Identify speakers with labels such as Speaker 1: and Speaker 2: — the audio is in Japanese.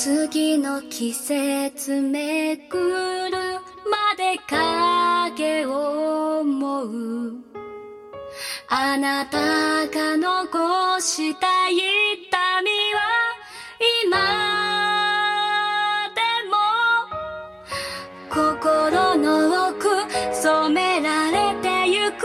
Speaker 1: 次の季節めくるまで影を思う。あなたが残した痛みは今でも。心の奥染められてゆく。